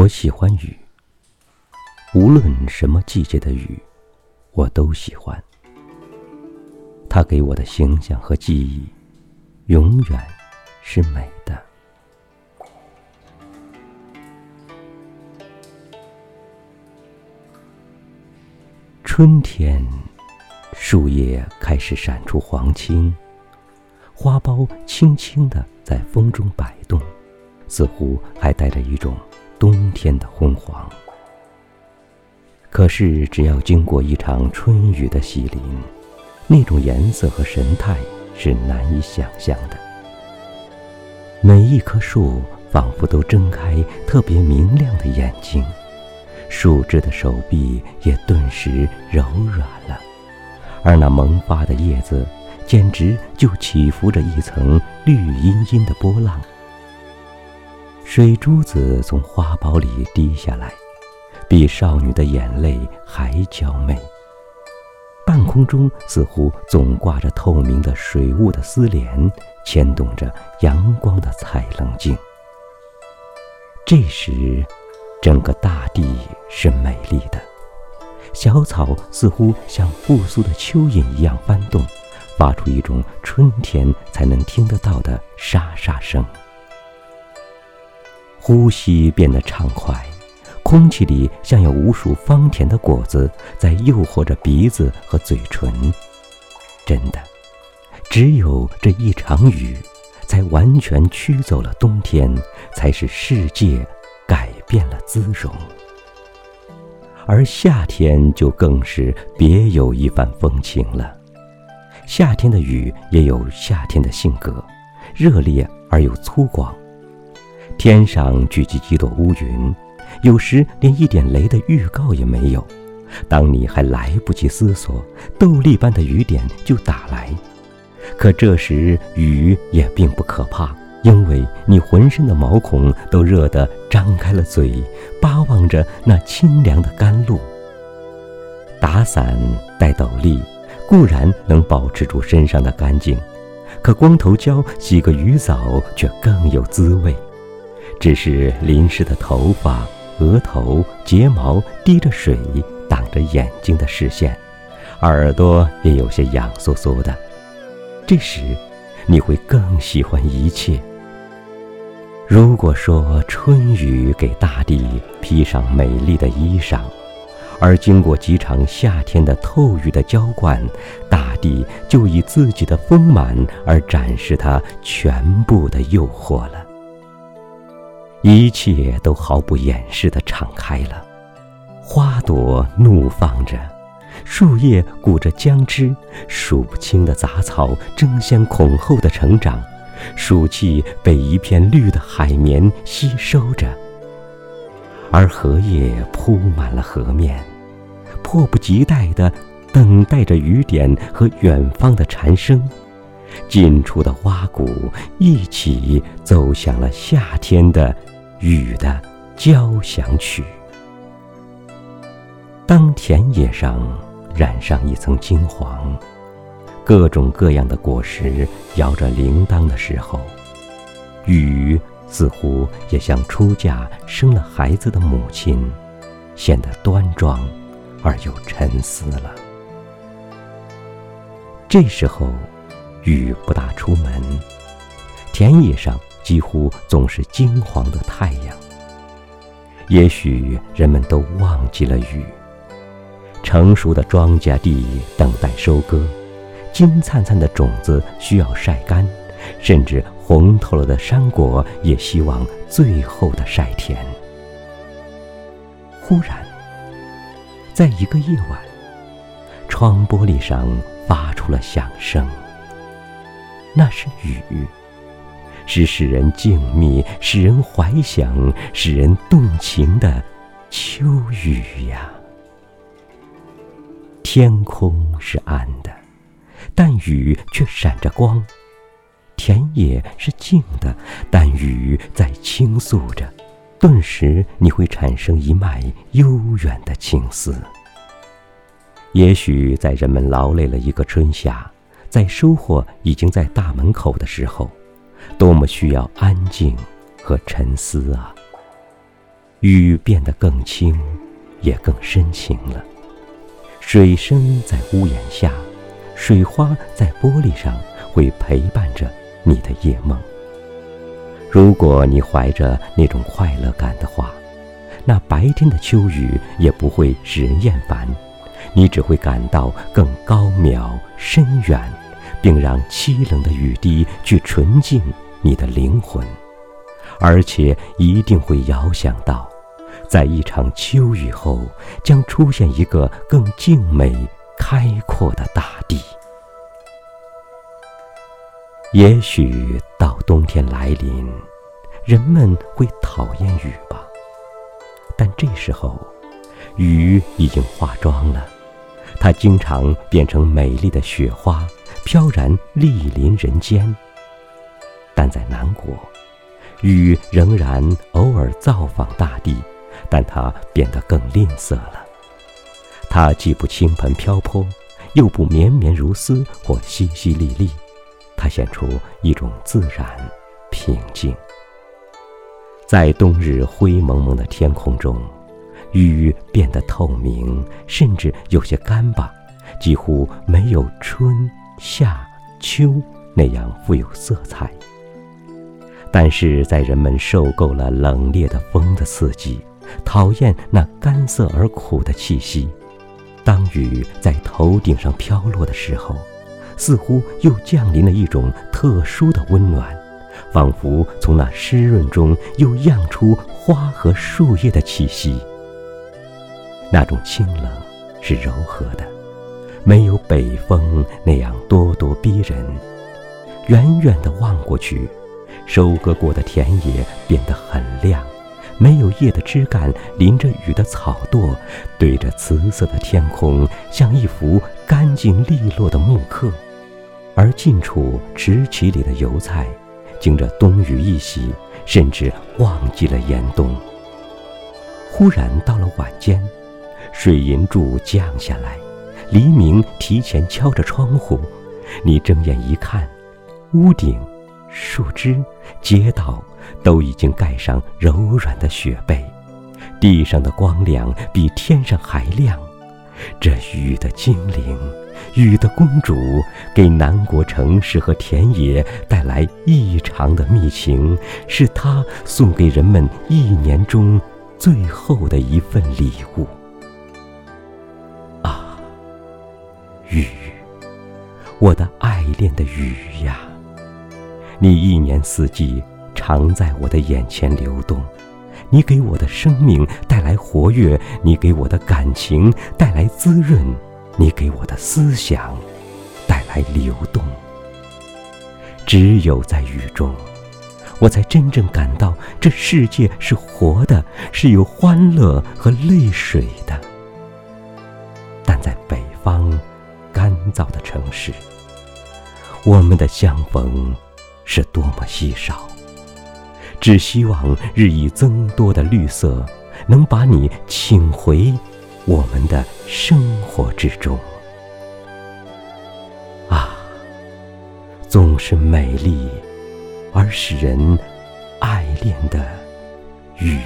我喜欢雨，无论什么季节的雨，我都喜欢。它给我的形象和记忆，永远是美的。春天，树叶开始闪出黄青，花苞轻轻的在风中摆动，似乎还带着一种。冬天的昏黄，可是只要经过一场春雨的洗淋，那种颜色和神态是难以想象的。每一棵树仿佛都睁开特别明亮的眼睛，树枝的手臂也顿时柔软了，而那萌发的叶子简直就起伏着一层绿茵茵的波浪。水珠子从花苞里滴下来，比少女的眼泪还娇媚。半空中似乎总挂着透明的水雾的丝帘，牵动着阳光的彩棱镜。这时，整个大地是美丽的，小草似乎像复苏的蚯蚓一样翻动，发出一种春天才能听得到的沙沙声。呼吸变得畅快，空气里像有无数芳甜的果子在诱惑着鼻子和嘴唇。真的，只有这一场雨，才完全驱走了冬天，才使世界改变了姿容。而夏天就更是别有一番风情了。夏天的雨也有夏天的性格，热烈而又粗犷。天上聚集几朵乌云，有时连一点雷的预告也没有。当你还来不及思索，豆粒般的雨点就打来。可这时雨也并不可怕，因为你浑身的毛孔都热得张开了嘴，巴望着那清凉的甘露。打伞戴斗笠固然能保持住身上的干净，可光头胶洗个雨澡却更有滋味。只是淋湿的头发、额头、睫毛滴着水，挡着眼睛的视线，耳朵也有些痒酥酥的。这时，你会更喜欢一切。如果说春雨给大地披上美丽的衣裳，而经过几场夏天的透雨的浇灌，大地就以自己的丰满而展示它全部的诱惑了。一切都毫不掩饰地敞开了，花朵怒放着，树叶鼓着浆汁，数不清的杂草争先恐后的成长，暑气被一片绿的海绵吸收着，而荷叶铺满了河面，迫不及待地等待着雨点和远方的蝉声，近处的花鼓一起奏响了夏天的。雨的交响曲。当田野上染上一层金黄，各种各样的果实摇着铃铛的时候，雨似乎也像出嫁生了孩子的母亲，显得端庄而又沉思了。这时候，雨不大出门，田野上。几乎总是金黄的太阳。也许人们都忘记了雨。成熟的庄稼地等待收割，金灿灿的种子需要晒干，甚至红透了的山果也希望最后的晒甜。忽然，在一个夜晚，窗玻璃上发出了响声，那是雨。是使人静谧、使人怀想、使人动情的秋雨呀。天空是暗的，但雨却闪着光；田野是静的，但雨在倾诉着。顿时，你会产生一脉悠远的情思。也许在人们劳累了一个春夏，在收获已经在大门口的时候。多么需要安静和沉思啊！雨变得更轻，也更深情了。水声在屋檐下，水花在玻璃上，会陪伴着你的夜梦。如果你怀着那种快乐感的话，那白天的秋雨也不会使人厌烦，你只会感到更高渺深远，并让凄冷的雨滴去纯净你的灵魂，而且一定会遥想到。在一场秋雨后，将出现一个更静美、开阔的大地。也许到冬天来临，人们会讨厌雨吧。但这时候，雨已经化妆了，它经常变成美丽的雪花，飘然莅临人间。但在南国，雨仍然偶尔造访大地。但它变得更吝啬了。它既不倾盆瓢泼，又不绵绵如丝或淅淅沥沥，它显出一种自然平静。在冬日灰蒙蒙的天空中，雨变得透明，甚至有些干巴，几乎没有春夏秋那样富有色彩。但是在人们受够了冷冽的风的刺激，讨厌那干涩而苦的气息，当雨在头顶上飘落的时候，似乎又降临了一种特殊的温暖，仿佛从那湿润中又漾出花和树叶的气息。那种清冷是柔和的，没有北风那样咄咄逼人。远远地望过去，收割过的田野变得很亮。没有叶的枝干，淋着雨的草垛，对着紫色的天空，像一幅干净利落的木刻。而近处池畦里的油菜，经着冬雨一洗，甚至忘记了严冬。忽然到了晚间，水银柱降下来，黎明提前敲着窗户。你睁眼一看，屋顶。树枝、街道都已经盖上柔软的雪被，地上的光亮比天上还亮。这雨的精灵，雨的公主，给南国城市和田野带来异常的密情，是她送给人们一年中最后的一份礼物。雨，我的爱恋的雨呀！你一年四季常在我的眼前流动，你给我的生命带来活跃，你给我的感情带来滋润，你给我的思想带来流动。只有在雨中，我才真正感到这世界是活的，是有欢乐和泪水的。城市，我们的相逢。是多么稀少！只希望日益增多的绿色能把你请回我们的生活之中。啊，总是美丽而使人爱恋的雨！